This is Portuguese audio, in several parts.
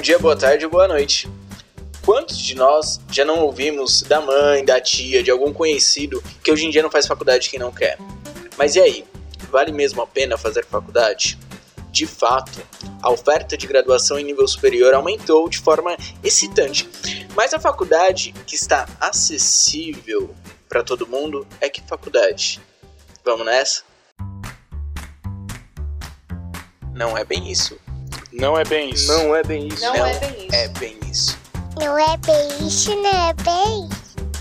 dia, boa tarde ou boa noite. Quantos de nós já não ouvimos da mãe, da tia, de algum conhecido que hoje em dia não faz faculdade quem não quer? Mas e aí? Vale mesmo a pena fazer faculdade? De fato, a oferta de graduação em nível superior aumentou de forma excitante, mas a faculdade que está acessível para todo mundo é que faculdade? Vamos nessa? Não é bem isso. Não é bem isso. Não é bem isso. Não, é bem isso. É bem isso. Não é bem isso, não é bem.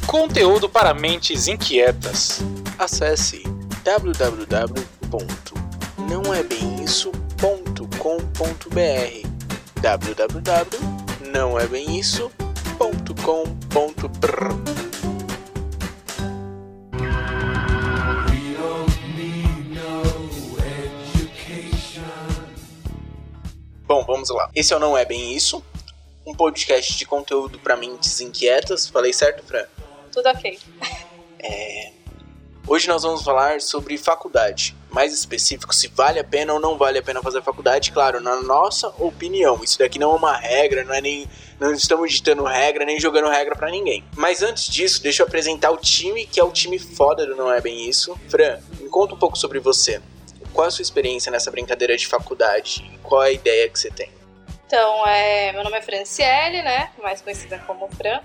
Conteúdo para mentes inquietas. Acesse www.nãoebemisso.com.br www.nãoebemisso.com.br Bom, vamos lá. Esse é o Não É Bem Isso, um podcast de conteúdo para mentes inquietas. Falei certo, Fran? Tudo ok. Hoje nós vamos falar sobre faculdade. Mais específico, se vale a pena ou não vale a pena fazer faculdade, claro, na nossa opinião. Isso daqui não é uma regra, não é nem. Não estamos ditando regra, nem jogando regra pra ninguém. Mas antes disso, deixa eu apresentar o time, que é o time foda do Não É Bem Isso. Fran, me conta um pouco sobre você. Qual é a sua experiência nessa brincadeira de faculdade? Qual é a ideia que você tem? Então, é, meu nome é Franciele, né? Mais conhecida como Fran.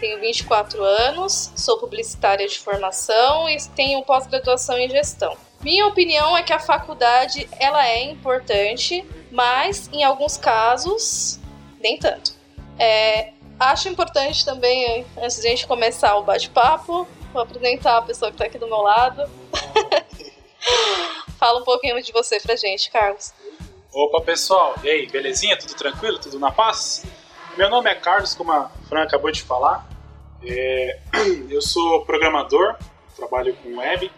Tenho 24 anos, sou publicitária de formação e tenho pós-graduação em gestão. Minha opinião é que a faculdade ela é importante, mas em alguns casos nem tanto. É, acho importante também, antes de a gente começar o bate-papo, vou apresentar a pessoa que está aqui do meu lado. Fala um pouquinho de você pra gente, Carlos. Opa, pessoal. E aí, belezinha? Tudo tranquilo? Tudo na paz? Meu nome é Carlos, como a Fran acabou de falar. É, eu sou programador, trabalho com web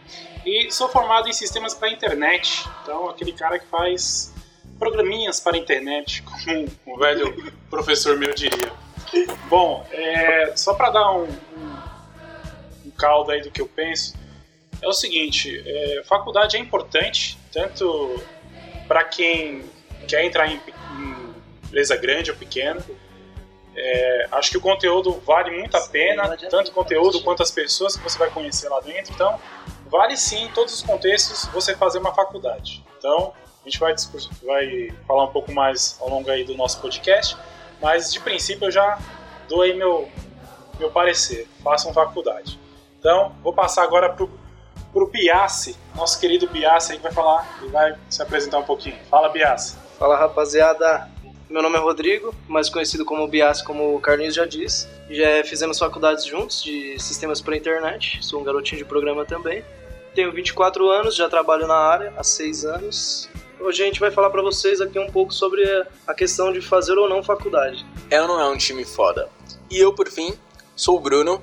e sou formado em sistemas para internet. Então, aquele cara que faz programinhas para internet, como um velho professor meu diria. Bom, é, só para dar um, um, um caldo aí do que eu penso, é o seguinte: é, faculdade é importante, tanto para quem quer entrar em, em empresa grande ou pequena. É, acho que o conteúdo vale muito a pena, tanto o conteúdo quanto as pessoas que você vai conhecer lá dentro. Então, vale sim, em todos os contextos, você fazer uma faculdade. Então, a gente vai, vai falar um pouco mais ao longo aí do nosso podcast, mas de princípio eu já dou aí meu, meu parecer. Façam faculdade. Então, vou passar agora pro, pro Biassi, nosso querido Biassi aí que vai falar e vai se apresentar um pouquinho. Fala, Biassi. Fala rapaziada, meu nome é Rodrigo, mais conhecido como Bias, como o Carlinhos já disse. Já fizemos faculdades juntos de sistemas para internet, sou um garotinho de programa também. Tenho 24 anos, já trabalho na área há 6 anos. Hoje a gente vai falar para vocês aqui um pouco sobre a questão de fazer ou não faculdade. É ou não é um time foda? E eu, por fim, sou o Bruno.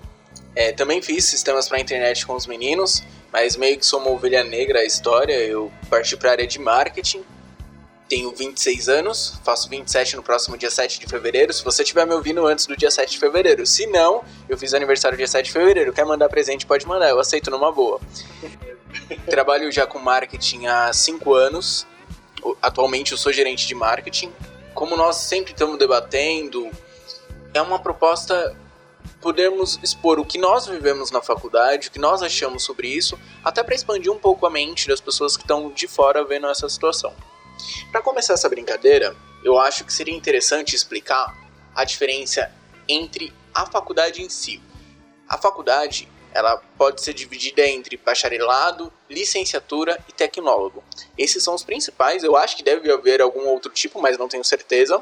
É, também fiz sistemas para internet com os meninos, mas meio que sou uma ovelha negra a história. Eu parti para a área de marketing tenho 26 anos, faço 27 no próximo dia 7 de fevereiro. Se você estiver me ouvindo antes do dia 7 de fevereiro. Se não, eu fiz aniversário dia 7 de fevereiro. Quer mandar presente, pode mandar, eu aceito numa boa. Trabalho já com marketing há 5 anos. Atualmente eu sou gerente de marketing. Como nós sempre estamos debatendo, é uma proposta podermos expor o que nós vivemos na faculdade, o que nós achamos sobre isso, até para expandir um pouco a mente das pessoas que estão de fora vendo essa situação. Para começar essa brincadeira, eu acho que seria interessante explicar a diferença entre a faculdade em si. A faculdade, ela pode ser dividida entre bacharelado, licenciatura e tecnólogo. Esses são os principais, eu acho que deve haver algum outro tipo, mas não tenho certeza.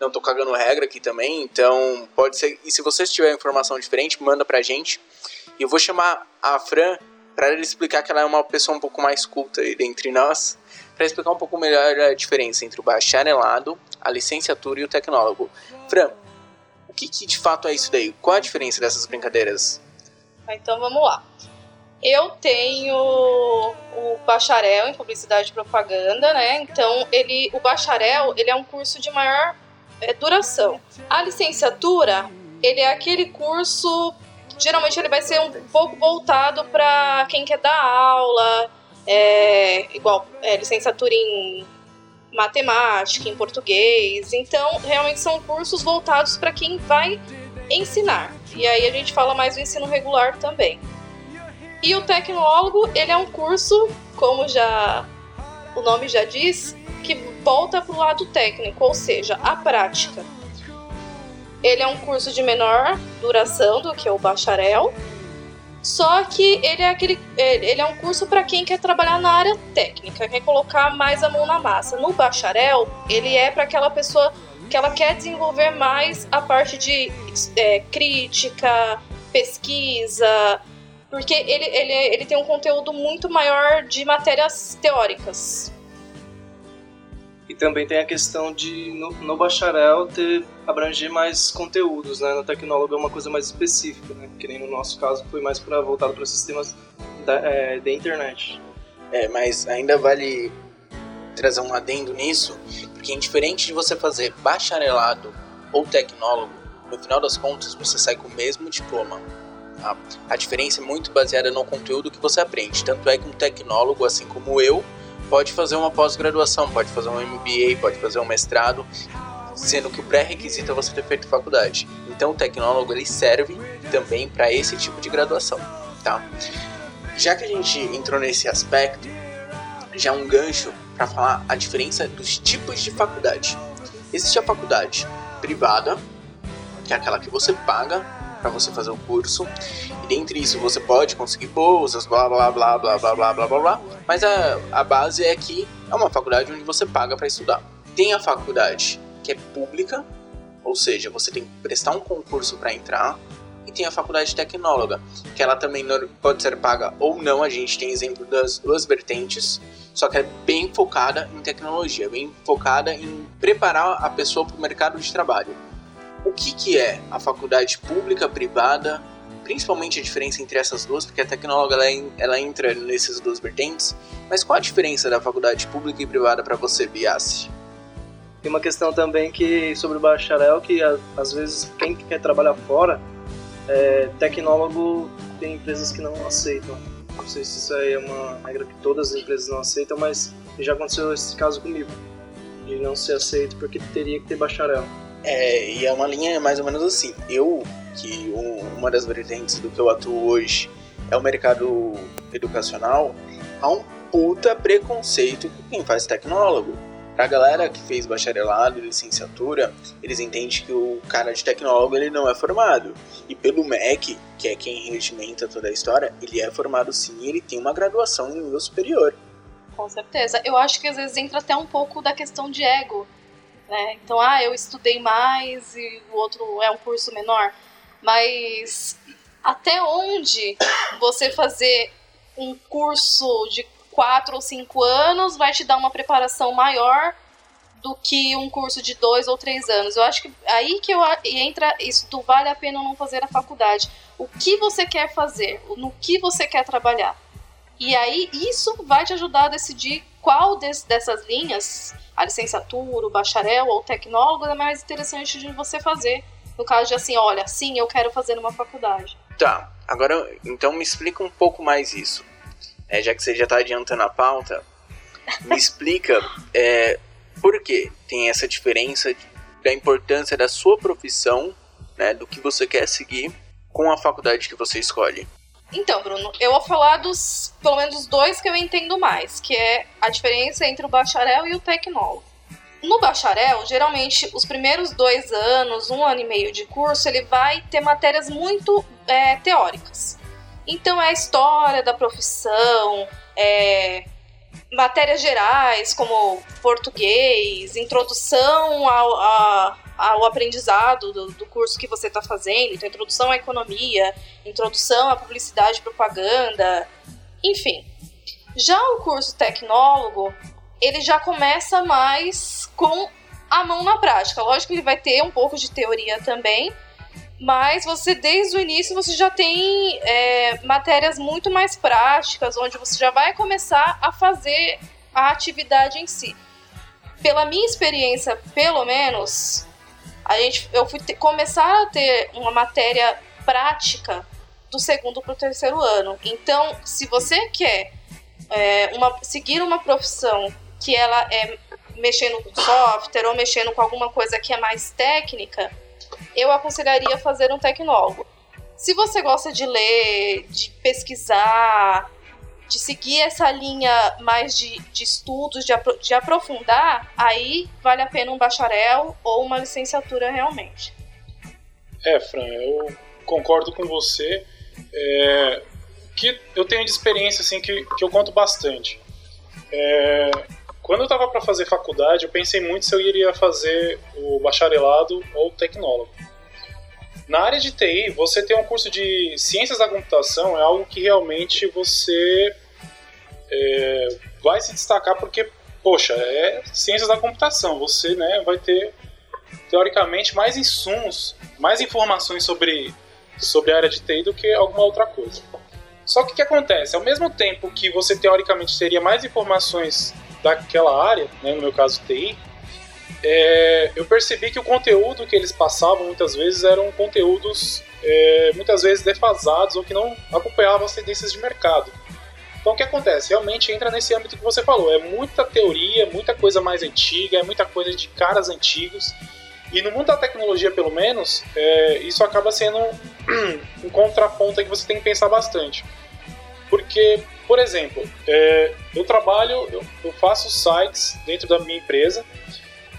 Não tô cagando regra aqui também, então pode ser. E se você tiver informação diferente, manda pra gente. E eu vou chamar a Fran para ela explicar que ela é uma pessoa um pouco mais culta aí dentre nós para explicar um pouco melhor a diferença entre o bacharelado, a licenciatura e o tecnólogo. Fran, o que, que de fato é isso daí? Qual a diferença dessas brincadeiras? Então vamos lá. Eu tenho o bacharel em publicidade e propaganda, né? Então ele, o bacharel, ele é um curso de maior é, duração. A licenciatura, ele é aquele curso, geralmente ele vai ser um pouco voltado para quem quer dar aula, é, igual é, licenciatura em matemática, em português. Então, realmente são cursos voltados para quem vai ensinar. E aí a gente fala mais do ensino regular também. E o tecnólogo, ele é um curso, como já o nome já diz, que volta para o lado técnico, ou seja, a prática. Ele é um curso de menor duração do que o bacharel, só que ele é aquele, ele é um curso para quem quer trabalhar na área técnica, quer colocar mais a mão na massa. No bacharel, ele é para aquela pessoa que ela quer desenvolver mais a parte de é, crítica, pesquisa, porque ele, ele, ele tem um conteúdo muito maior de matérias teóricas. E também tem a questão de, no, no bacharel, ter, abranger mais conteúdos, né? No tecnólogo é uma coisa mais específica, né? Que nem no nosso caso foi mais para voltado para sistemas da, é, da internet. É, mas ainda vale trazer um adendo nisso, porque indiferente de você fazer bacharelado ou tecnólogo, no final das contas você sai com o mesmo diploma. Tá? A diferença é muito baseada no conteúdo que você aprende. Tanto é que um tecnólogo, assim como eu, pode fazer uma pós-graduação, pode fazer um MBA, pode fazer um mestrado, sendo que o pré-requisito é você ter feito faculdade. Então o tecnólogo ele serve também para esse tipo de graduação, tá? Já que a gente entrou nesse aspecto, já um gancho para falar a diferença dos tipos de faculdade. Existe a faculdade privada, que é aquela que você paga para você fazer o curso. E dentre isso você pode conseguir bolsas, blá blá blá blá blá blá blá blá. Mas a, a base é que é uma faculdade onde você paga para estudar. Tem a faculdade que é pública, ou seja, você tem que prestar um concurso para entrar. E tem a faculdade tecnóloga, que ela também pode ser paga ou não. A gente tem exemplo das duas vertentes, só que é bem focada em tecnologia, bem focada em preparar a pessoa para o mercado de trabalho o que, que é a faculdade pública, privada, principalmente a diferença entre essas duas, porque a tecnóloga ela, ela entra nessas duas vertentes, mas qual a diferença da faculdade pública e privada para você, Biassi? Tem uma questão também que sobre o bacharel que às vezes quem quer trabalhar fora, é, tecnólogo tem empresas que não aceitam. Não sei se isso aí é uma regra que todas as empresas não aceitam, mas já aconteceu esse caso comigo de não ser aceito porque teria que ter bacharel. É, e é uma linha mais ou menos assim. Eu, que uma das vertentes do que eu atuo hoje é o mercado educacional, há um puta preconceito com quem faz tecnólogo. Pra galera que fez bacharelado licenciatura, eles entendem que o cara de tecnólogo ele não é formado. E pelo MEC, que é quem regimenta toda a história, ele é formado sim ele tem uma graduação em nível superior. Com certeza. Eu acho que às vezes entra até um pouco da questão de ego né? Então, ah, eu estudei mais e o outro é um curso menor. Mas até onde você fazer um curso de quatro ou cinco anos vai te dar uma preparação maior do que um curso de dois ou três anos. Eu acho que aí que eu, entra isso do vale a pena ou não fazer a faculdade. O que você quer fazer, no que você quer trabalhar. E aí isso vai te ajudar a decidir qual des, dessas linhas a licenciatura, o bacharel ou o tecnólogo é mais interessante de você fazer. No caso de assim, olha, sim, eu quero fazer numa faculdade. Tá, agora então me explica um pouco mais isso. É, já que você já está adiantando a pauta, me explica é, por que tem essa diferença da importância da sua profissão, né, do que você quer seguir, com a faculdade que você escolhe. Então, Bruno, eu vou falar dos, pelo menos, dois que eu entendo mais, que é a diferença entre o bacharel e o tecnólogo. No bacharel, geralmente, os primeiros dois anos, um ano e meio de curso, ele vai ter matérias muito é, teóricas. Então, é a história da profissão, é, matérias gerais, como português, introdução ao, a, ao aprendizado do, do curso que você está fazendo, então introdução à economia, introdução à publicidade e propaganda, enfim. Já o curso tecnólogo, ele já começa mais com a mão na prática. Lógico que ele vai ter um pouco de teoria também, mas você desde o início você já tem é, matérias muito mais práticas, onde você já vai começar a fazer a atividade em si. Pela minha experiência, pelo menos, a gente, eu fui começar a ter uma matéria prática do segundo para o terceiro ano. Então, se você quer é, uma, seguir uma profissão que ela é mexendo com software ou mexendo com alguma coisa que é mais técnica, eu aconselharia fazer um tecnólogo. Se você gosta de ler, de pesquisar, de seguir essa linha mais de, de estudos, de, apro de aprofundar, aí vale a pena um bacharel ou uma licenciatura realmente. É, Fran, eu concordo com você. É, que eu tenho de experiência assim que, que eu conto bastante. É, quando eu estava para fazer faculdade, eu pensei muito se eu iria fazer o bacharelado ou o tecnólogo. Na área de TI, você ter um curso de ciências da computação é algo que realmente você é, vai se destacar porque, poxa, é ciências da computação. Você né, vai ter, teoricamente, mais insumos, mais informações sobre, sobre a área de TI do que alguma outra coisa. Só que o que acontece? Ao mesmo tempo que você, teoricamente, teria mais informações daquela área, né, no meu caso TI, é, eu percebi que o conteúdo que eles passavam muitas vezes eram conteúdos é, muitas vezes defasados ou que não acompanhavam as tendências de mercado. Então o que acontece? Realmente entra nesse âmbito que você falou. É muita teoria, muita coisa mais antiga, é muita coisa de caras antigos. E no mundo da tecnologia, pelo menos, é, isso acaba sendo um, contraponto que você tem que pensar bastante. Porque, por exemplo, é, eu trabalho, eu, eu faço sites dentro da minha empresa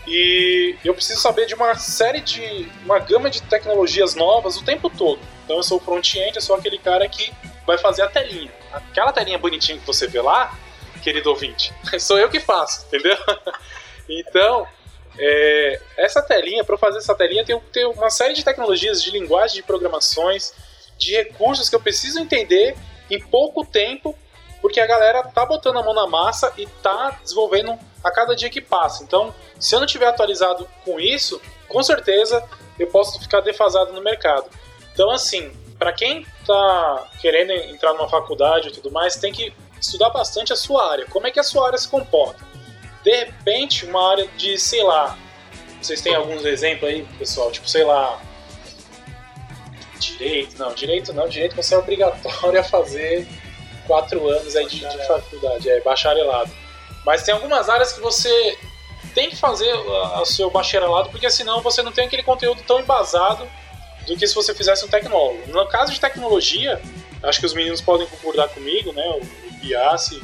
e eu preciso saber de uma série de. uma gama de tecnologias novas o tempo todo. Então eu sou front-end, eu sou aquele cara que vai fazer a telinha. Aquela telinha bonitinha que você vê lá, querido ouvinte, sou eu que faço, entendeu? então, é, essa telinha, para fazer essa telinha, tem ter uma série de tecnologias, de linguagem de programações, de recursos que eu preciso entender em pouco tempo, porque a galera tá botando a mão na massa e tá desenvolvendo a cada dia que passa. Então, se eu não tiver atualizado com isso, com certeza eu posso ficar defasado no mercado. Então, assim, para quem está querendo entrar numa faculdade e tudo mais, tem que estudar bastante a sua área. Como é que a sua área se comporta? De repente, uma área de, sei lá, vocês têm alguns exemplos aí, pessoal? Tipo, sei lá, direito, não, direito não, direito você é obrigatório a fazer quatro anos aí de, de faculdade, é bacharelado. Mas tem algumas áreas que você tem que fazer o seu bacharelado, porque senão você não tem aquele conteúdo tão embasado do que se você fizesse um tecnólogo. No caso de tecnologia, acho que os meninos podem concordar comigo, né? O Biassi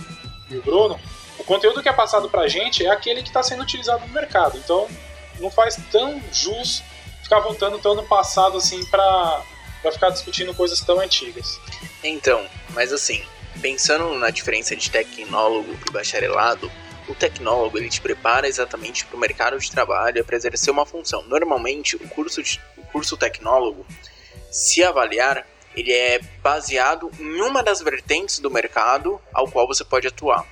e o Bruno. O conteúdo que é passado pra gente é aquele que está sendo utilizado no mercado. Então, não faz tão jus ficar voltando tão no passado assim para ficar discutindo coisas tão antigas. Então, mas assim, Pensando na diferença de tecnólogo e bacharelado, o tecnólogo ele te prepara exatamente para o mercado de trabalho para exercer uma função. Normalmente, o curso, de, o curso tecnólogo, se avaliar, ele é baseado em uma das vertentes do mercado ao qual você pode atuar.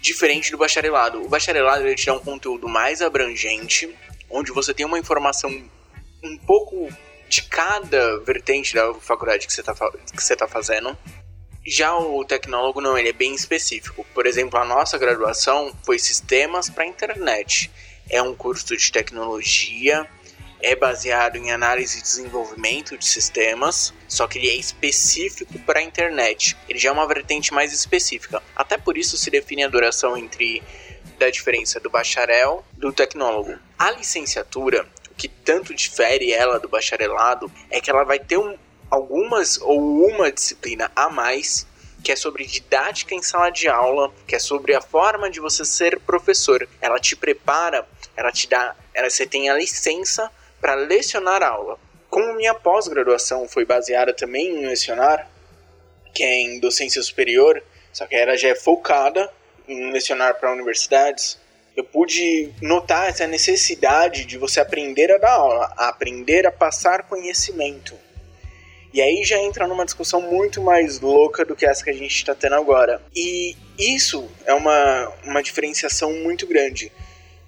Diferente do bacharelado. O bacharelado ele te dá um conteúdo mais abrangente, onde você tem uma informação um pouco de cada vertente da faculdade que você está tá fazendo já o tecnólogo não, ele é bem específico. Por exemplo, a nossa graduação foi Sistemas para Internet. É um curso de tecnologia, é baseado em análise e desenvolvimento de sistemas, só que ele é específico para a internet. Ele já é uma vertente mais específica. Até por isso se define a duração entre da diferença do bacharel do tecnólogo. A licenciatura, o que tanto difere ela do bacharelado é que ela vai ter um, algumas ou uma disciplina a mais que é sobre didática em sala de aula, que é sobre a forma de você ser professor. Ela te prepara, ela te dá, ela, você tem a licença para lecionar aula. Como minha pós-graduação foi baseada também em lecionar, que é em docência superior, só que ela já é focada em lecionar para universidades, eu pude notar essa necessidade de você aprender a dar aula, a aprender a passar conhecimento. E aí já entra numa discussão muito mais louca do que essa que a gente está tendo agora. E isso é uma, uma diferenciação muito grande.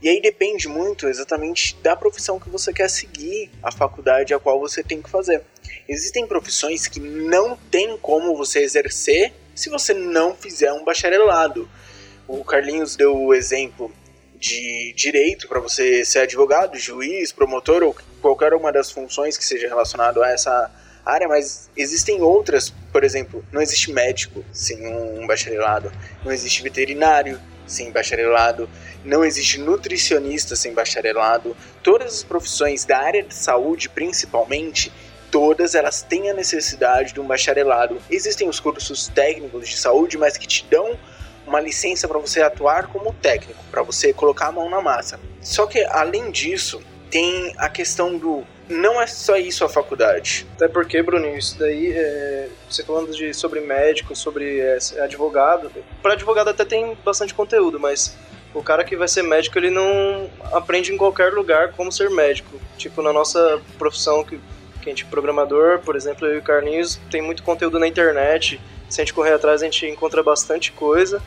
E aí depende muito exatamente da profissão que você quer seguir, a faculdade a qual você tem que fazer. Existem profissões que não tem como você exercer se você não fizer um bacharelado. O Carlinhos deu o exemplo de direito para você ser advogado, juiz, promotor ou qualquer uma das funções que seja relacionado a essa área, mas existem outras, por exemplo, não existe médico sem um bacharelado, não existe veterinário sem bacharelado, não existe nutricionista sem bacharelado. Todas as profissões da área de saúde, principalmente, todas elas têm a necessidade de um bacharelado. Existem os cursos técnicos de saúde, mas que te dão uma licença para você atuar como técnico, para você colocar a mão na massa. Só que além disso, tem a questão do não é só isso a faculdade. Até porque, Bruninho, isso daí, é, você falando de, sobre médico, sobre é, advogado, para advogado até tem bastante conteúdo, mas o cara que vai ser médico, ele não aprende em qualquer lugar como ser médico. Tipo, na nossa profissão, que, que a gente é programador, por exemplo, eu e o Carlinhos, tem muito conteúdo na internet, se a gente correr atrás a gente encontra bastante coisa,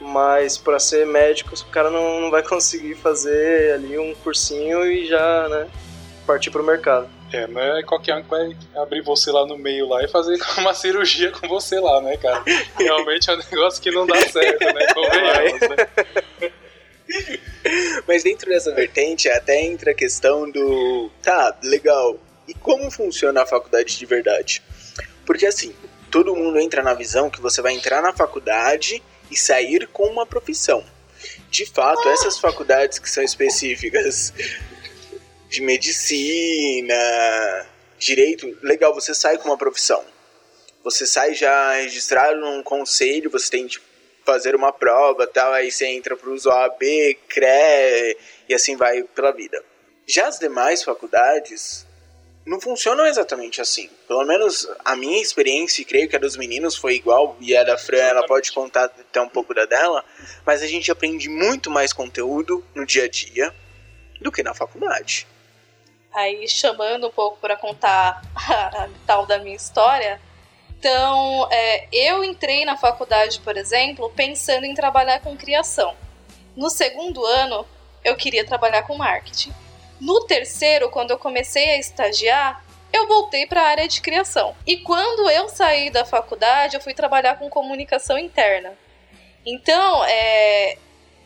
mas para ser médico o cara não, não vai conseguir fazer ali um cursinho e já, né, partir pro mercado. É, não é qualquer um que vai abrir você lá no meio lá e fazer uma cirurgia com você lá, né, cara? Realmente é um negócio que não dá certo, né? Convenhamos, né? Mas dentro dessa vertente até entra a questão do. Tá, legal. E como funciona a faculdade de verdade? Porque assim, todo mundo entra na visão que você vai entrar na faculdade e sair com uma profissão. De fato, essas faculdades que são específicas de medicina, direito, legal, você sai com uma profissão. Você sai já registrado num conselho, você tem que fazer uma prova, tal, aí você entra para os OAB, CRE e assim vai pela vida. Já as demais faculdades não funcionam exatamente assim. Pelo menos a minha experiência, e creio que a dos meninos foi igual, e a da Fran, ela pode contar até um pouco da dela, mas a gente aprende muito mais conteúdo no dia a dia do que na faculdade. Aí, chamando um pouco para contar a tal da minha história, então, é, eu entrei na faculdade, por exemplo, pensando em trabalhar com criação. No segundo ano, eu queria trabalhar com marketing. No terceiro, quando eu comecei a estagiar, eu voltei para a área de criação. E quando eu saí da faculdade, eu fui trabalhar com comunicação interna. Então, é,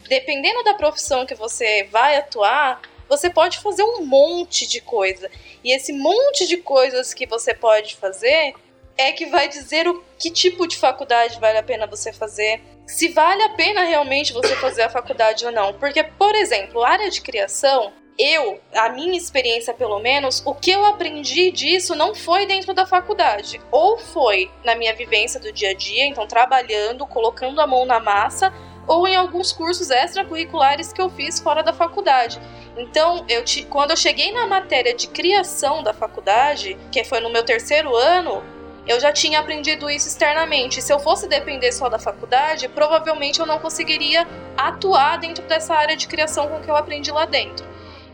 dependendo da profissão que você vai atuar, você pode fazer um monte de coisa. E esse monte de coisas que você pode fazer é que vai dizer o que tipo de faculdade vale a pena você fazer, se vale a pena realmente você fazer a faculdade ou não. Porque, por exemplo, área de criação, eu, a minha experiência pelo menos, o que eu aprendi disso não foi dentro da faculdade, ou foi na minha vivência do dia a dia, então trabalhando, colocando a mão na massa, ou em alguns cursos extracurriculares que eu fiz fora da faculdade. Então, eu te, quando eu cheguei na matéria de criação da faculdade, que foi no meu terceiro ano, eu já tinha aprendido isso externamente. Se eu fosse depender só da faculdade, provavelmente eu não conseguiria atuar dentro dessa área de criação com que eu aprendi lá dentro.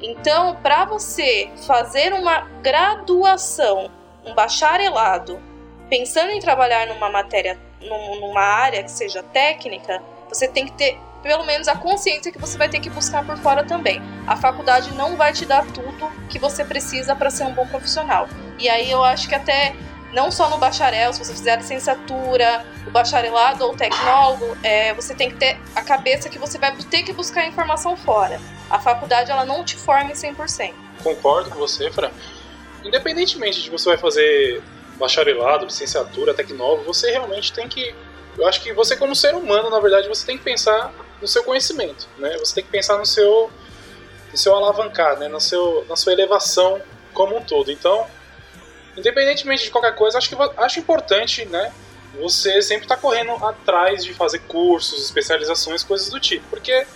Então, para você fazer uma graduação, um bacharelado, pensando em trabalhar numa matéria, numa área que seja técnica, você tem que ter pelo menos a consciência que você vai ter que buscar por fora também. A faculdade não vai te dar tudo que você precisa para ser um bom profissional. E aí eu acho que até não só no bacharel, se você fizer a licenciatura, o bacharelado ou o tecnólogo, é, você tem que ter a cabeça que você vai ter que buscar informação fora. A faculdade ela não te forma em 100%. Concordo com você, Fran. Independentemente de você vai fazer bacharelado, licenciatura, tecnólogo, você realmente tem que. Eu acho que você, como ser humano, na verdade, você tem que pensar no seu conhecimento, né? Você tem que pensar no seu, no seu alavancar, né? No seu, na sua elevação como um todo. Então, independentemente de qualquer coisa, acho que acho importante, né? Você sempre tá correndo atrás de fazer cursos, especializações, coisas do tipo, porque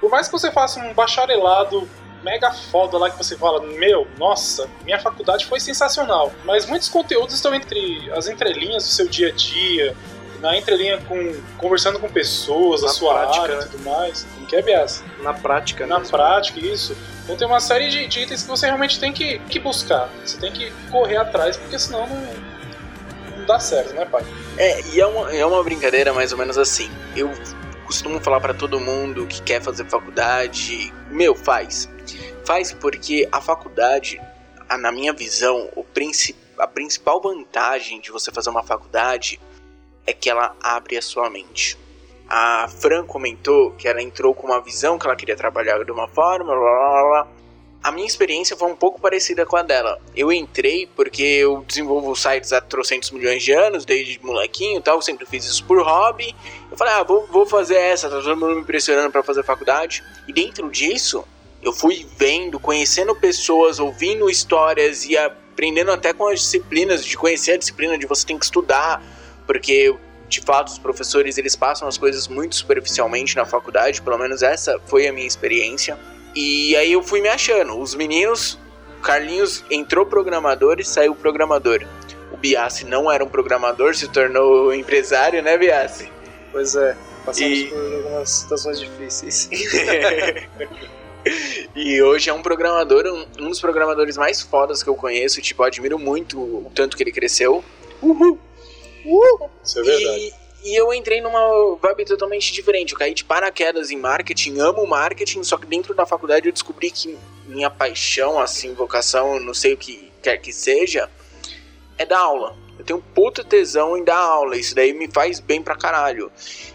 por mais que você faça um bacharelado mega foda lá que você fala, meu, nossa, minha faculdade foi sensacional, mas muitos conteúdos estão entre as entrelinhas do seu dia a dia, na entrelinha com conversando com pessoas, na a sua prática, área e né? tudo mais. Não quer, Bias? Na prática, Na mesmo. prática, isso. Então tem uma série de, de, itens que você realmente tem que, que buscar. Você tem que correr atrás, porque senão não, não dá certo, né, pai? É, e é uma, é uma brincadeira mais ou menos assim. Eu costumo falar para todo mundo que quer fazer faculdade, meu, faz. Faz porque a faculdade, na minha visão, o princi a principal vantagem de você fazer uma faculdade é que ela abre a sua mente. A Fran comentou que ela entrou com uma visão que ela queria trabalhar de uma forma, blá, blá, blá. a minha experiência foi um pouco parecida com a dela. Eu entrei porque eu desenvolvo sites há trocentos milhões de anos, desde molequinho e tal, sempre fiz isso por hobby. Eu falei, ah, vou, vou fazer essa, tá todo mundo me pressionando para fazer faculdade. E dentro disso, eu fui vendo, conhecendo pessoas, ouvindo histórias e aprendendo até com as disciplinas, de conhecer a disciplina de você tem que estudar, porque de fato os professores eles passam as coisas muito superficialmente na faculdade, pelo menos essa foi a minha experiência. E aí eu fui me achando. Os meninos, Carlinhos entrou programador e saiu programador. O Biassi não era um programador, se tornou empresário, né, Biassi? Pois é, passamos E- por algumas situações difíceis. e hoje é um programador, um, um dos programadores mais fodas que eu conheço. Tipo, eu admiro muito o tanto que ele cresceu. Isso é verdade. E, e eu entrei numa vibe totalmente diferente. Eu caí de paraquedas em marketing, amo marketing, só que dentro da faculdade eu descobri que minha paixão, assim, vocação, não sei o que quer que seja, é dar aula. Eu tenho um puta tesão em dar aula, isso daí me faz bem pra caralho.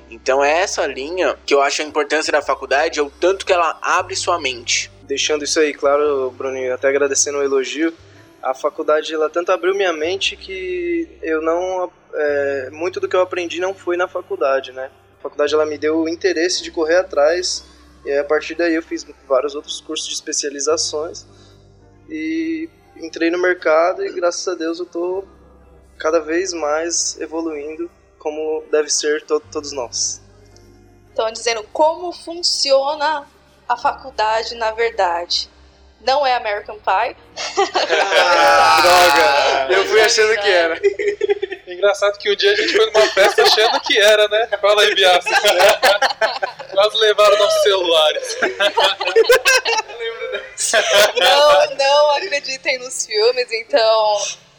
Então é essa linha que eu acho a importância da faculdade, é o tanto que ela abre sua mente. Deixando isso aí claro, Bruninho, até agradecendo o elogio, a faculdade ela tanto abriu minha mente que eu não é, muito do que eu aprendi não foi na faculdade, né? A faculdade ela me deu o interesse de correr atrás e a partir daí eu fiz vários outros cursos de especializações e entrei no mercado e graças a Deus eu tô cada vez mais evoluindo como deve ser to todos nós. Estão dizendo como funciona a faculdade na verdade. Não é American Pie. Droga! Eu fui achando que era. Engraçado que um dia a gente foi numa festa achando que era, né? Fala aí, Biassi. Quase levaram nossos celulares. Não, não acreditem nos filmes, então.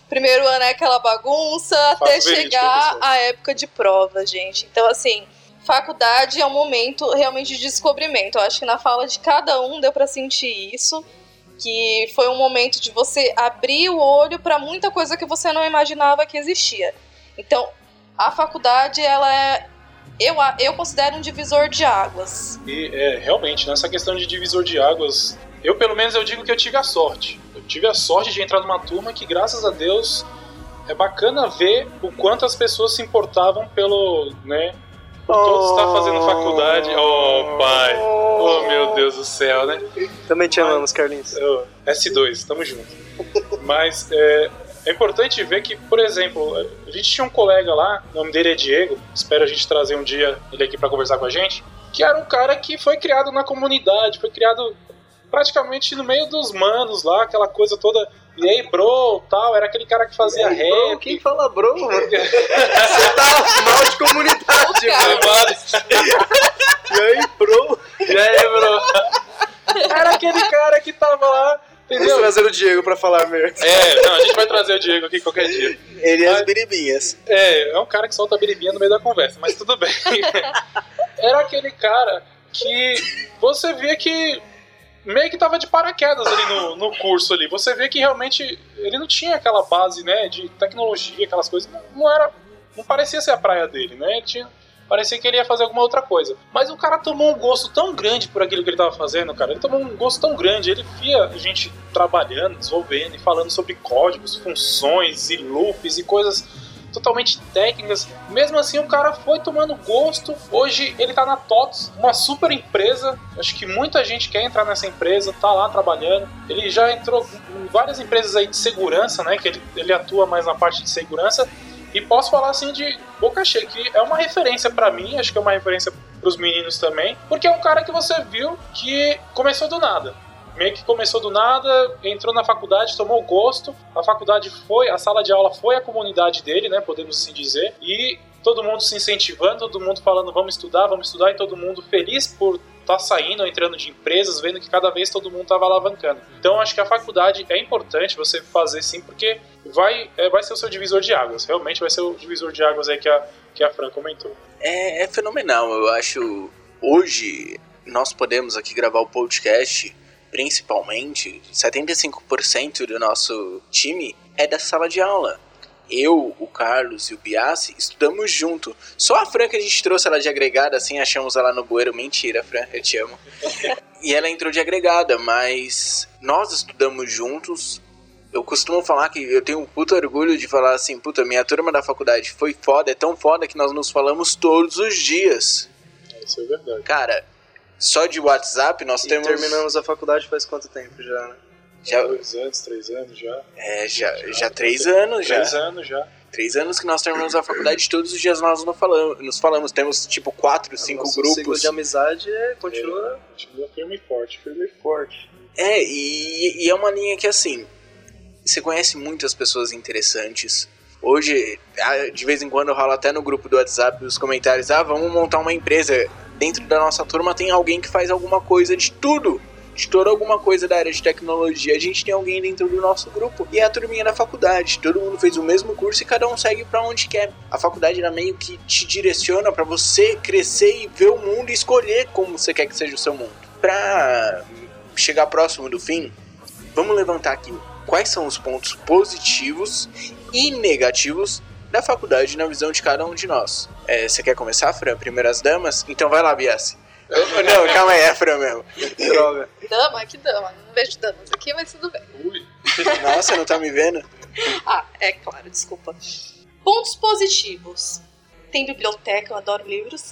Primeiro ano é aquela bagunça até chegar a época de prova, gente. Então, assim, faculdade é um momento realmente de descobrimento. Eu acho que na fala de cada um deu pra sentir isso. Que foi um momento de você abrir o olho pra muita coisa que você não imaginava que existia. Então, a faculdade, ela é. Eu, eu considero um divisor de águas. E é, realmente, nessa questão de divisor de águas, eu pelo menos eu digo que eu tive a sorte. Eu tive a sorte de entrar numa turma que, graças a Deus, é bacana ver o quanto as pessoas se importavam pelo, né, por todos estar fazendo faculdade. Oh, pai. Oh, meu Deus do céu, né? Também te amamos, Carlinhos. Eu- S2, tamo junto. Mas é, é importante ver que, por exemplo, a gente tinha um colega lá, o nome dele é Diego, espero a gente trazer um dia ele aqui pra conversar com a gente, que era um cara que foi criado na comunidade, foi criado praticamente no meio dos manos lá, aquela coisa toda. E aí, bro, tal, era aquele cara que fazia Bro, rap. quem fala bro, mano? Você tá mal de comunidade, mano. E aí, bro? E aí, bro? Era aquele cara que tava lá, Vamos entendeu? trazer o Diego pra falar merda. É, não, a gente vai trazer o Diego aqui qualquer dia. Ele e as Mas- biribinhas. É, é um cara que solta a biribinha no meio da conversa, mas tudo bem. Era aquele cara que você via que meio que tava de paraquedas ali no, no curso ali. Você vê que realmente ele não tinha aquela base, né, de tecnologia, aquelas coisas. Não, não era, não parecia ser a praia dele, né? Ele tinha, parecia que ele ia fazer alguma outra coisa. Mas o cara tomou um gosto tão grande por aquilo que ele tava fazendo, cara. Ele tomou um gosto tão grande. Ele via a gente trabalhando, desenvolvendo e falando sobre códigos, funções e loops e coisas totalmente técnicas. Mesmo assim, o cara foi tomando gosto. Hoje ele tá na TOTS, uma super empresa. Acho que muita gente quer entrar nessa empresa, tá lá trabalhando. Ele já entrou em várias empresas aí de segurança, né? Que ele, ele atua mais na parte de segurança. E posso falar assim de boca cheia, que é uma referência pra mim, acho que é uma referência pros meninos também, porque é um cara que você viu que começou do nada meio que começou do nada, entrou na faculdade, tomou gosto. A faculdade foi, a sala de aula foi a comunidade dele, né? Podemos assim dizer. E todo mundo se incentivando, todo mundo falando vamos estudar, vamos estudar, e todo mundo feliz por estar saindo, entrando de empresas, vendo que cada vez todo mundo estava alavancando. Então acho que a faculdade é importante você fazer sim, porque vai, é, vai ser o seu divisor de águas. Realmente vai ser o divisor de águas aí que a, que a Fran comentou. É, é fenomenal, eu acho. Hoje nós podemos aqui gravar o podcast, principalmente, 75% do nosso time é da sala de aula. Eu, o Carlos e o Biassi estudamos junto. Só a Fran que a gente trouxe ela de agregada, assim, achamos ela no bueiro. Mentira, Fran, eu te amo. e ela entrou de agregada, mas nós estudamos juntos. Eu costumo falar que eu tenho um puto orgulho de falar assim, puta, minha turma da faculdade foi foda, é tão foda que nós nos falamos todos os dias. Isso é verdade. Cara, só de WhatsApp nós E temos. terminamos a faculdade faz quanto tempo já, né? Já, Dois anos, três anos já. é, já, já três anos já. Três anos já. Três anos que nós terminamos a faculdade, todos os dias nós nos falamos. Nos falamos. Temos tipo quatro, cinco Nosso ciclo grupos. de amizade é, continua Continua firme e forte. firme e forte. É, e, e é uma linha que assim. Você conhece muitas pessoas interessantes. Hoje, de vez em quando rola até no grupo do WhatsApp os comentários: ah, vamos montar uma empresa. Dentro da nossa turma tem alguém que faz alguma coisa de tudo. De toda alguma coisa da área de tecnologia. A gente tem alguém dentro do nosso grupo. E é a turminha da faculdade. Todo mundo fez o mesmo curso e cada um segue pra onde quer. A faculdade ela meio que te direciona pra você crescer e ver o mundo e escolher como você quer que seja o seu mundo. Pra chegar próximo do fim, vamos levantar aqui quais são os pontos positivos e negativos da faculdade na visão de cada um de nós. É, você quer começar, Fran? Primeiras damas? Então vai lá, Biassi. Não, calma aí, é a Fran mesmo. Droga. Dama? Que dama? Não vejo damas aqui, mas tudo bem. Ui. Nossa, não tá me vendo? Ah, é claro, desculpa. Pontos positivos. Tem biblioteca, eu adoro livros.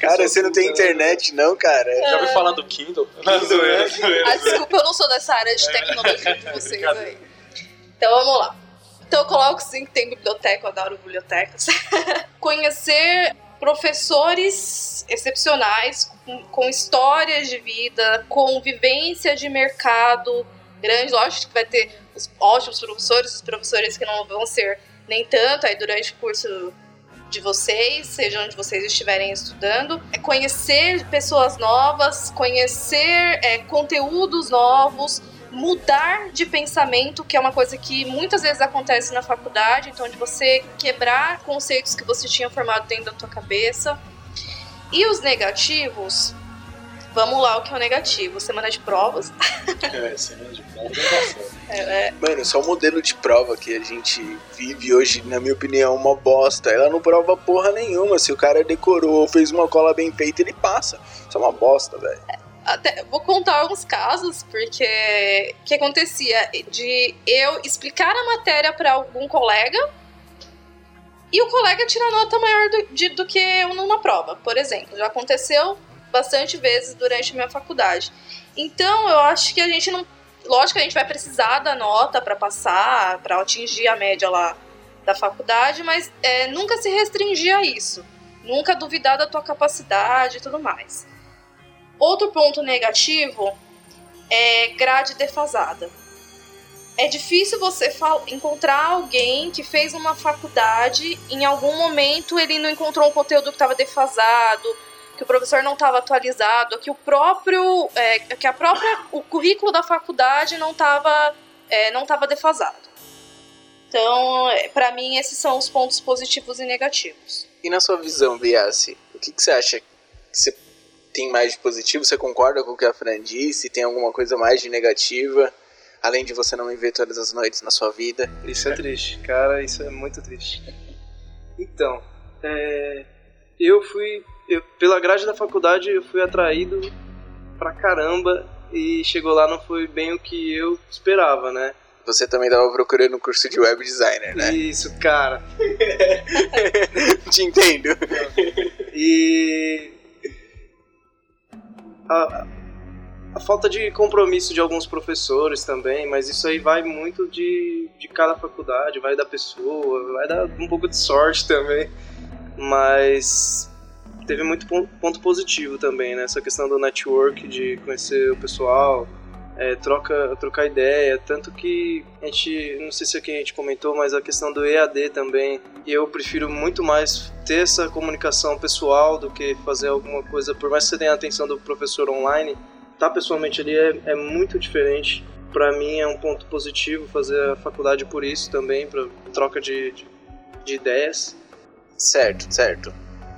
Cara, você não tem internet, não, cara. Já ouviu falar do Kindle? Não, zoeira, zoeira. Ah, desculpa, eu não sou dessa área de tecnologia de vocês aí. Então vamos lá. Então eu coloco sim que tem biblioteca, eu adoro bibliotecas. Conhecer professores excepcionais, com, com histórias de vida, com vivência de mercado grande. Lógico que vai ter os ótimos professores, os professores que não vão ser nem tanto aí durante o curso de vocês, seja onde vocês estiverem estudando, é conhecer pessoas novas, conhecer é, conteúdos novos, mudar de pensamento, que é uma coisa que muitas vezes acontece na faculdade, então de você quebrar conceitos que você tinha formado dentro da tua cabeça. E os negativos, vamos lá, o que é o negativo? Semana de provas. É, semana de prova é. É, é, Mano, só o modelo de prova que a gente vive hoje, na minha opinião, é uma bosta. Ela não prova porra nenhuma. Se o cara decorou ou fez uma cola bem feita, ele passa. Isso é uma bosta, velho. até vou contar alguns casos, porque o que acontecia de eu explicar a matéria para algum colega e o colega tirar nota maior do, de- do que eu numa prova, por exemplo. Já aconteceu bastante vezes durante a minha faculdade. Então, eu acho que a gente não. Lógico que a gente vai precisar da nota para passar, para atingir a média lá da faculdade, mas é, nunca se restringir a isso. Nunca duvidar da tua capacidade e tudo mais. Outro ponto negativo é grade defasada. É difícil você encontrar alguém que fez uma faculdade, em algum momento ele não encontrou um conteúdo que estava defasado, que o professor não estava atualizado, que o próprio, é, que a própria, o currículo da faculdade não estava é, não estava defasado. Então, para mim, esses são os pontos positivos e negativos. E na sua visão, Biassi, o que, que você acha que você tem mais de positivo? Você concorda com o que a Fran disse? Tem alguma coisa mais de negativa? Além de você não me ver todas as noites na sua vida? Isso é triste, cara, isso é muito triste. Então, é, eu fui, eu- pela grade da faculdade, eu fui atraído pra caramba e chegou lá não foi bem o que eu esperava, né? Você também estava procurando um curso de web designer, né? Isso, cara. Te entendo. E a, a falta de compromisso de alguns professores também, mas isso aí vai muito de, de cada faculdade, vai da pessoa, vai dar um pouco de sorte também. Mas teve muito pon- ponto positivo também, né? Essa questão do network, de conhecer o pessoal, é, troca, trocar ideia. Tanto que a gente, não sei se aqui a gente comentou, mas a questão do EAD também. Eu prefiro muito mais ter essa comunicação pessoal do que fazer alguma coisa, por mais que você tenha a atenção do professor online, tá pessoalmente ali é, é muito diferente. Para mim é um ponto positivo fazer a faculdade por isso também, para troca de, de, de ideias. Certo, certo.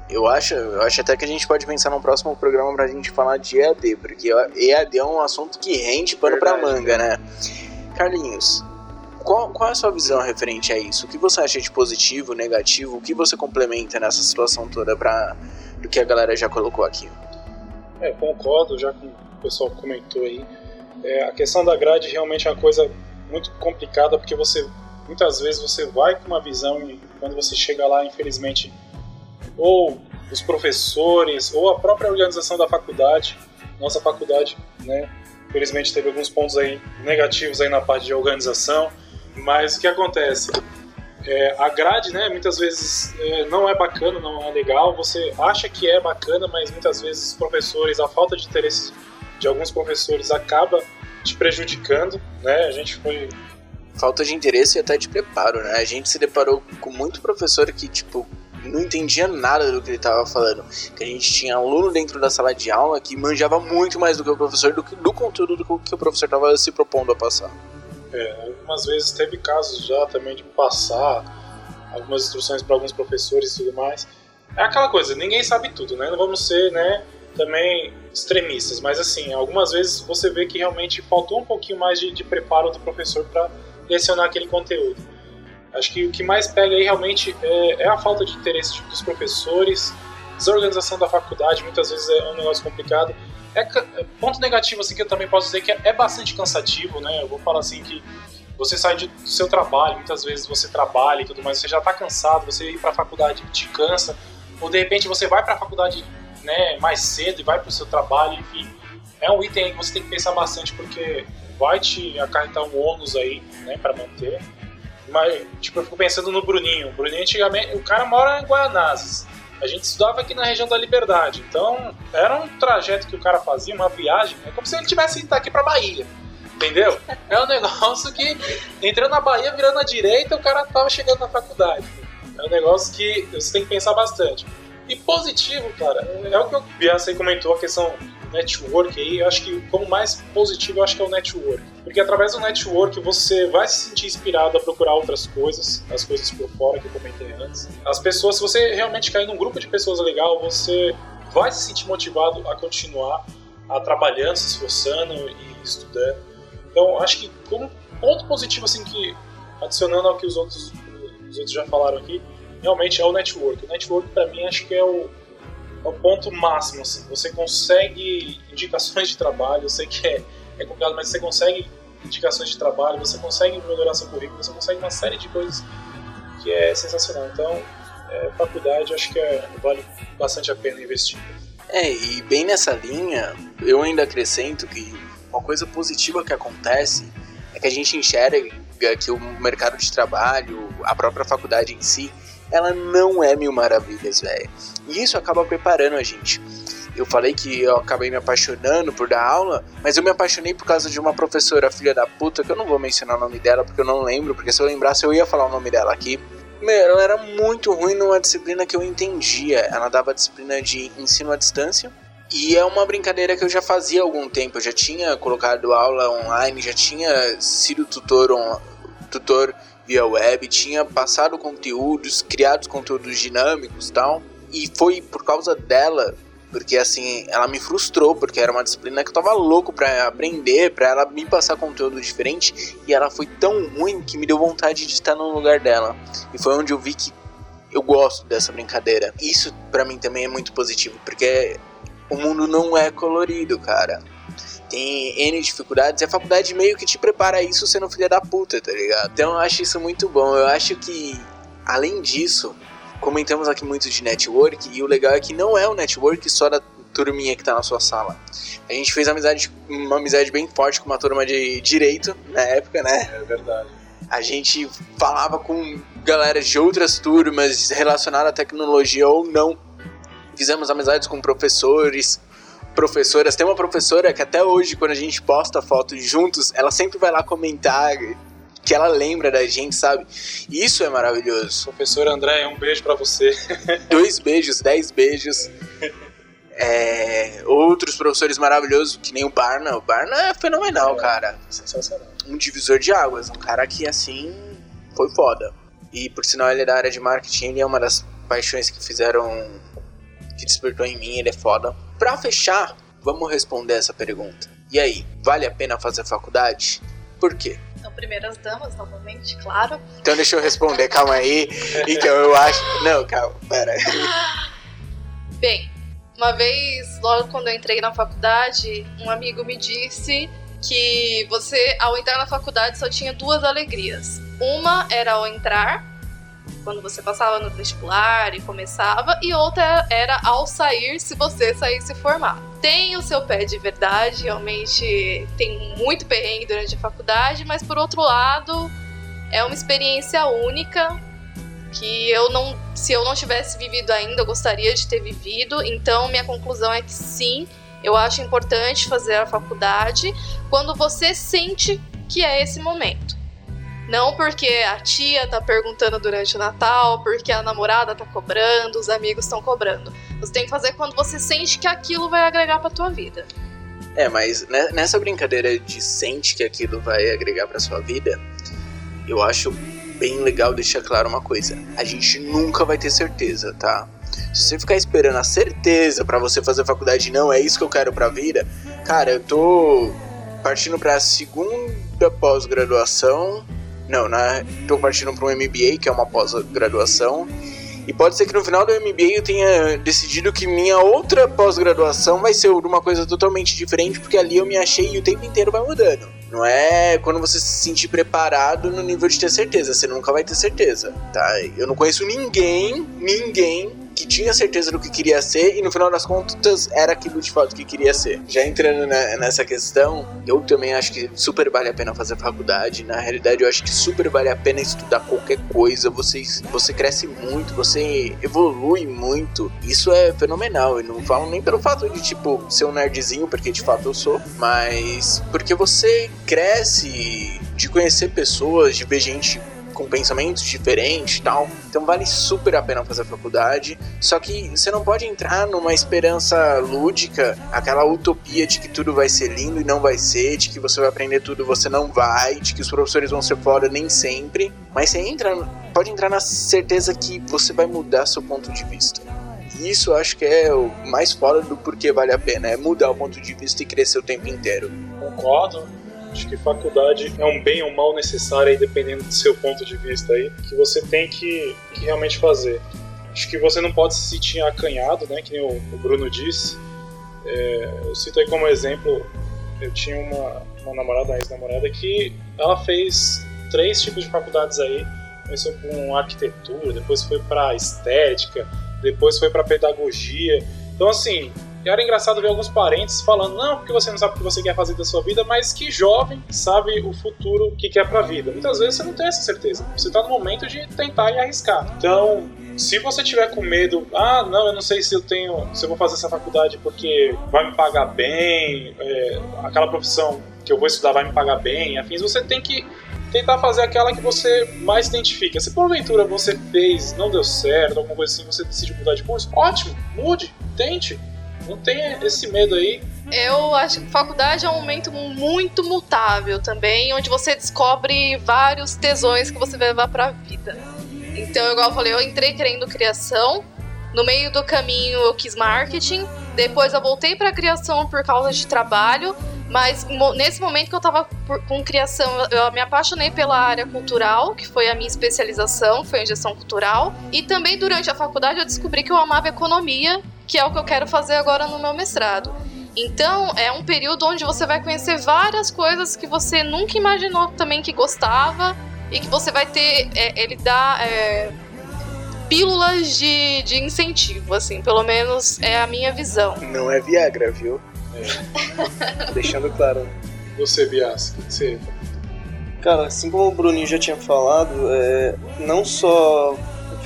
Eu acho, eu acho até que a gente pode pensar num próximo programa pra gente falar de EAD, porque EAD é um assunto que rende pano pra Verdade, manga, né? Carlinhos, qual, qual é a sua visão referente a isso? O que você acha de positivo, negativo? O que você complementa nessa situação toda pra, do que a galera já colocou aqui. É, concordo, já que o pessoal comentou aí. É, a questão da grade realmente é uma coisa muito complicada, porque você muitas vezes você vai com uma visão e quando você chega lá, infelizmente, ou os professores, ou a própria organização da faculdade, nossa faculdade, né, infelizmente teve alguns pontos aí negativos aí na parte de organização, mas o que acontece? É, a grade, né, muitas vezes é, não é bacana, não é legal. Você acha que é bacana, mas muitas vezes os professores, a falta de interesse de alguns professores acaba te prejudicando, né? A gente foi Falta de interesse e até de preparo, né? A gente se deparou com muito professor que, tipo, não entendia nada do que ele estava falando. Que a gente tinha aluno dentro da sala de aula que manjava muito mais do que o professor, do, que, do conteúdo do que o professor estava se propondo a passar. É, algumas vezes teve casos já também de passar algumas instruções para alguns professores e tudo mais. É aquela coisa, ninguém sabe tudo, né? Não vamos ser, né, também extremistas, mas assim, algumas vezes você vê que realmente faltou um pouquinho mais de, de preparo do professor para lecionar aquele conteúdo. Acho que o que mais pega aí realmente é, é a falta de interesse dos professores, desorganização da faculdade, muitas vezes é um negócio complicado. É, é, ponto negativo assim que eu também posso dizer que é, é, bastante cansativo, né? Eu vou falar assim que você sai de, do seu trabalho, muitas vezes você trabalha e tudo mais, você já está cansado, você ir para a faculdade te cansa, ou de repente você vai para a faculdade né, mais cedo e vai para o seu trabalho, enfim. É um item que você tem que pensar bastante porque vai te acarretar um ônus aí, né, para manter. Mas, tipo, eu fico pensando no Bruninho. O Bruninho, antigamente, o cara mora em Guaianazes. A gente estudava aqui na região da Liberdade. Então, era um trajeto que o cara fazia, uma viagem. É como se ele tivesse ido aqui pra Bahia. Entendeu? É um negócio que, entrando na Bahia, virando à direita, o cara tava chegando na faculdade. É um negócio que você tem que pensar bastante. E positivo, cara, é o que o Bias aí comentou, a questão network aí, eu acho que como mais positivo eu acho que é o network. Porque através do network você vai se sentir inspirado a procurar outras coisas, as coisas por fora que eu comentei antes. As pessoas, se você realmente cair num grupo de pessoas legal, você vai se sentir motivado a continuar a trabalhando, se esforçando e estudando. Então, acho que como ponto positivo assim que adicionando ao que os outros os outros já falaram aqui, realmente é o network. O network para mim acho que é o é o ponto máximo. Assim. Você consegue indicações de trabalho, eu sei que é, é complicado, mas você consegue indicações de trabalho, você consegue melhorar seu currículo, você consegue uma série de coisas que é sensacional. Então, é, faculdade acho que é, vale bastante a pena investir. É, e bem nessa linha, eu ainda acrescento que uma coisa positiva que acontece é que a gente enxerga que o mercado de trabalho, a própria faculdade em si, ela não é mil maravilhas, velho. E isso acaba preparando a gente. Eu falei que eu acabei me apaixonando por dar aula, mas eu me apaixonei por causa de uma professora filha da puta, que eu não vou mencionar o nome dela porque eu não lembro, porque se eu lembrasse eu ia falar o nome dela aqui. Meu, ela era muito ruim numa disciplina que eu entendia. Ela dava disciplina de ensino à distância. E é uma brincadeira que eu já fazia há algum tempo. Eu já tinha colocado aula online, já tinha sido tutor, on, tutor via web, tinha passado conteúdos, criado conteúdos dinâmicos tal. E foi por causa dela, porque assim, ela me frustrou, porque era uma disciplina que eu tava louco pra aprender, pra ela me passar conteúdo diferente, e ela foi tão ruim que me deu vontade de estar no lugar dela. E foi onde eu vi que eu gosto dessa brincadeira. Isso para mim também é muito positivo, porque o mundo não é colorido, cara tem N dificuldades, e a faculdade meio que te prepara isso sendo filha da puta, tá ligado? Então eu acho isso muito bom. Eu acho que, além disso, comentamos aqui muito de network, e o legal é que não é o network só da turminha que tá na sua sala. A gente fez amizade, uma amizade bem forte com uma turma de direito na época, né? É verdade. A gente falava com galera de outras turmas relacionadas à tecnologia ou não. Fizemos amizades com professores, professoras. Tem uma professora que até hoje, quando a gente posta fotos juntos, ela sempre vai lá comentar que ela lembra da gente, sabe? Isso é maravilhoso. Professor André, um beijo para você. Dois beijos, dez beijos. É, outros professores maravilhosos, que nem o Barna. O Barna é fenomenal, é, cara. Sensacional. Um divisor de águas. Um cara que, assim, foi foda. E, por sinal, ele é da área de marketing. Ele é uma das paixões que fizeram... Que despertou em mim. Ele é foda. Para fechar, vamos responder essa pergunta. E aí, vale a pena fazer faculdade? Por quê? São primeiras damas, novamente, claro. Então deixa eu responder, calma aí. Então eu acho. Não, calma, pera. Bem, uma vez, logo quando eu entrei na faculdade, um amigo me disse que você, ao entrar na faculdade, só tinha duas alegrias. Uma era ao entrar, quando você passava no vestibular e começava, e outra era ao sair, se você saísse formar. Tem o seu pé de verdade, realmente tem muito perrengue durante a faculdade, mas por outro lado, é uma experiência única que eu não, se eu não tivesse vivido ainda, eu gostaria de ter vivido. Então, minha conclusão é que sim, eu acho importante fazer a faculdade quando você sente que é esse momento. Não porque a tia tá perguntando durante o Natal, porque a namorada tá cobrando, os amigos estão cobrando. Você tem que fazer quando você sente que aquilo vai agregar pra tua vida. É, mas ne- nessa brincadeira de sente que aquilo vai agregar pra sua vida, eu acho bem legal deixar claro uma coisa. A gente nunca vai ter certeza, tá? Se você ficar esperando a certeza pra você fazer faculdade, não, é isso que eu quero pra vida, cara, eu tô partindo pra segunda pós-graduação. Não, né? Tô partindo pra um MBA, que é uma pós-graduação. E pode ser que no final do MBA eu tenha decidido que minha outra pós-graduação vai ser uma coisa totalmente diferente, porque ali eu me achei e o tempo inteiro vai mudando. Não é quando você se sentir preparado no nível de ter certeza, você nunca vai ter certeza, tá? Eu não conheço ninguém, ninguém que tinha certeza do que queria ser e no final das contas era aquilo de fato que queria ser. Já entrando na- nessa questão, eu também acho que super vale a pena fazer faculdade. Na realidade, eu acho que super vale a pena estudar qualquer coisa. Você, você cresce muito, você evolui muito. Isso é fenomenal. Eu não falo nem pelo fato de, tipo, ser um nerdzinho, porque de fato eu sou, mas porque você cresce de conhecer pessoas, de ver gente com pensamentos diferentes e tal. Então vale super a pena fazer faculdade. Só que você não pode entrar numa esperança lúdica, aquela utopia de que tudo vai ser lindo e não vai ser, de que você vai aprender tudo e você não vai, de que os professores vão ser fora nem sempre. Mas você entra, pode entrar na certeza que você vai mudar seu ponto de vista. Isso acho que é o mais fora do porquê vale a pena, é mudar o ponto de vista e crescer o tempo inteiro. Concordo. Acho que faculdade é um bem ou mal necessário aí, dependendo do seu ponto de vista aí, que você tem que, que realmente fazer. Acho que você não pode se sentir acanhado, né, que nem o, o Bruno disse. É, eu cito aí como exemplo, eu tinha uma, uma namorada, uma ex-namorada, que ela fez três tipos de faculdades aí. Começou com arquitetura, depois foi para estética, depois foi para pedagogia. Então, assim, e era engraçado ver alguns parentes falando, não, porque você não sabe o que você quer fazer da sua vida, mas que jovem sabe o futuro que quer pra vida. Muitas vezes você não tem essa certeza. Você tá no momento de tentar e arriscar. Então, se você tiver com medo, ah, não, eu não sei se eu tenho, se eu vou fazer essa faculdade porque vai me pagar bem, é, aquela profissão que eu vou estudar vai me pagar bem, afins, você tem que tentar fazer aquela que você mais identifica. Se porventura você fez, não deu certo, alguma coisa assim, você decide mudar de curso, ótimo, mude, tente. Não tenha esse medo aí. Eu acho que faculdade é um momento muito mutável também, onde você descobre vários tesões que você vai levar pra vida. Então, igual eu falei, eu entrei querendo criação, no meio do caminho eu quis marketing, depois eu voltei pra criação por causa de trabalho, mas nesse momento que eu tava por- com criação, eu me apaixonei pela área cultural, que foi a minha especialização, foi em gestão cultural, e também durante a faculdade eu descobri que eu amava economia, que é o que eu quero fazer agora no meu mestrado. Então, é um período onde você vai conhecer várias coisas que você nunca imaginou também que gostava e que você vai ter. é, ele dá é, pílulas de, de incentivo, assim, pelo menos é a minha visão. Não é Viagra, viu? Deixando claro. Você, Bias, o que você Cara, assim como o Bruninho já tinha falado, é, não só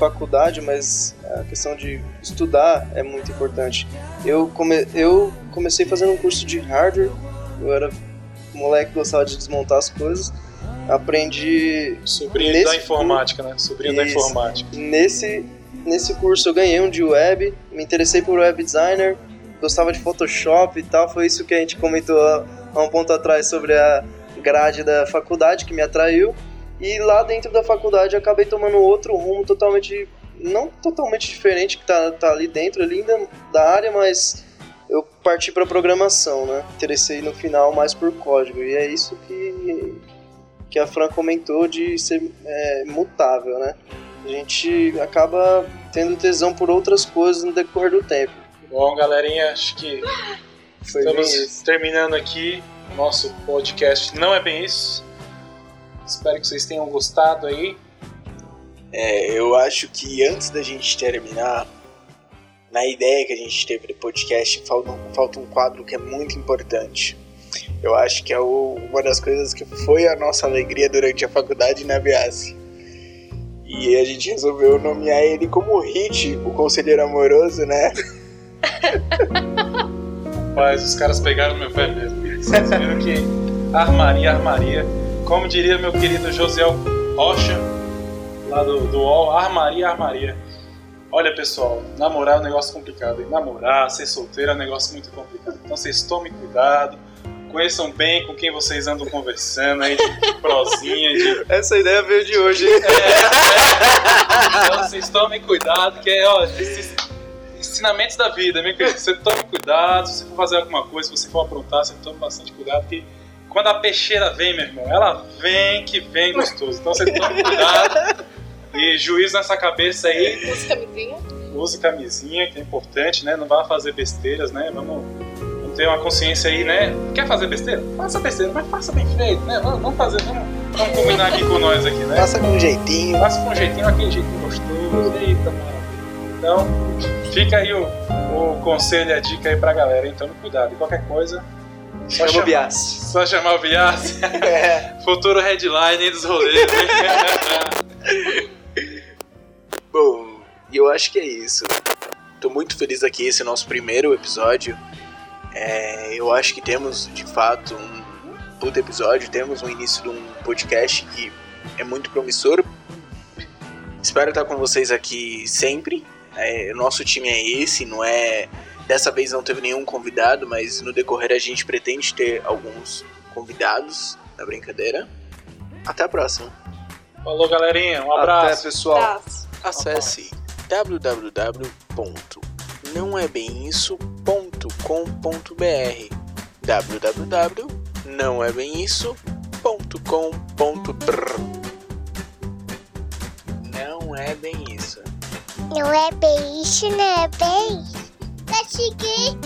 faculdade, mas a questão de estudar é muito importante. Eu, come, eu comecei fazendo um curso de hardware, eu era moleque que gostava de desmontar as coisas, aprendi Sobrinho Nesse da informática, né? Sobrinho da Isso. informática. Nesse, nesse curso eu ganhei um de web, me interessei por web designer, gostava de Photoshop e tal. Foi isso que a gente comentou há um ponto atrás sobre a grade da faculdade que me atraiu. E lá dentro da faculdade eu acabei tomando outro rumo totalmente, não totalmente diferente que tá, tá ali dentro, ali ainda da área, mas eu parti para programação, né? Interessei no final mais por código. E é isso que, que a Fran comentou de ser é, mutável, né? a gente acaba tendo tesão por outras coisas no decorrer do tempo. Bom, galerinha, acho que Foi estamos terminando aqui o nosso podcast. Não é bem isso. Espero que vocês tenham gostado aí. É, eu acho que antes da gente terminar, na ideia que a gente teve do podcast, falta, um- falta um quadro que é muito importante. Eu acho que é o- uma das coisas que foi a nossa alegria durante a faculdade na Biase. E a gente resolveu nomear ele como Hit, o conselheiro amoroso, né? Mas os caras pegaram meu pé mesmo. Vocês viram que armaria, armaria. Como diria meu querido Josiel Rocha, lá do, do UOL, armaria, armaria. Olha pessoal, namorar é um negócio complicado. hein? Namorar, ser solteiro é um negócio muito complicado. Então vocês tomem cuidado, conheçam bem com quem vocês andam conversando aí, de, prosinha, de Essa ideia veio de hoje, hein? Então vocês tomem cuidado, que é, ó, esses ensinamentos da vida, meu querido. Você tome cuidado, se você for fazer alguma coisa, se você for aprontar, você tome bastante cuidado, porque quando a peixeira vem, meu irmão, ela vem que vem gostoso. Então você tome cuidado e juízo nessa cabeça aí, Use camisinha. use camisinha, que é importante, né? Não vá fazer besteiras, né? Vamos, vamos ter uma consciência aí, né? Quer fazer besteira? Faça besteira, mas faça bem feito, né? Vamos, vamos fazer, vamos, vamos combinar aqui com nós aqui, né? Faça com um jeitinho. Faça com um jeitinho, aquele jeitinho gostoso. Eita, maravilha. Então, fica aí o, o conselho e a dica aí pra galera. Então, cuidado. E qualquer coisa, só Chama o chamar, Bias. só chamar o Bias. É. Futuro headline dos rolês. Bom, eu acho que é isso. Tô muito feliz aqui, esse é o nosso primeiro episódio. É, eu acho que temos, de fato, um puto episódio. Temos um início de um podcast que é muito promissor. Espero estar com vocês aqui sempre. É, o nosso time é esse, não é... Dessa vez não teve nenhum convidado, mas no decorrer a gente pretende ter alguns convidados na brincadeira. Até a próxima. Falou, galerinha. Um Até, abraço. pessoal. Abraço. Acesse www.nãoébemisso.com.br www.nãoébemisso.com.br Não é bem isso. Não é bem isso, não é bem? fatigué.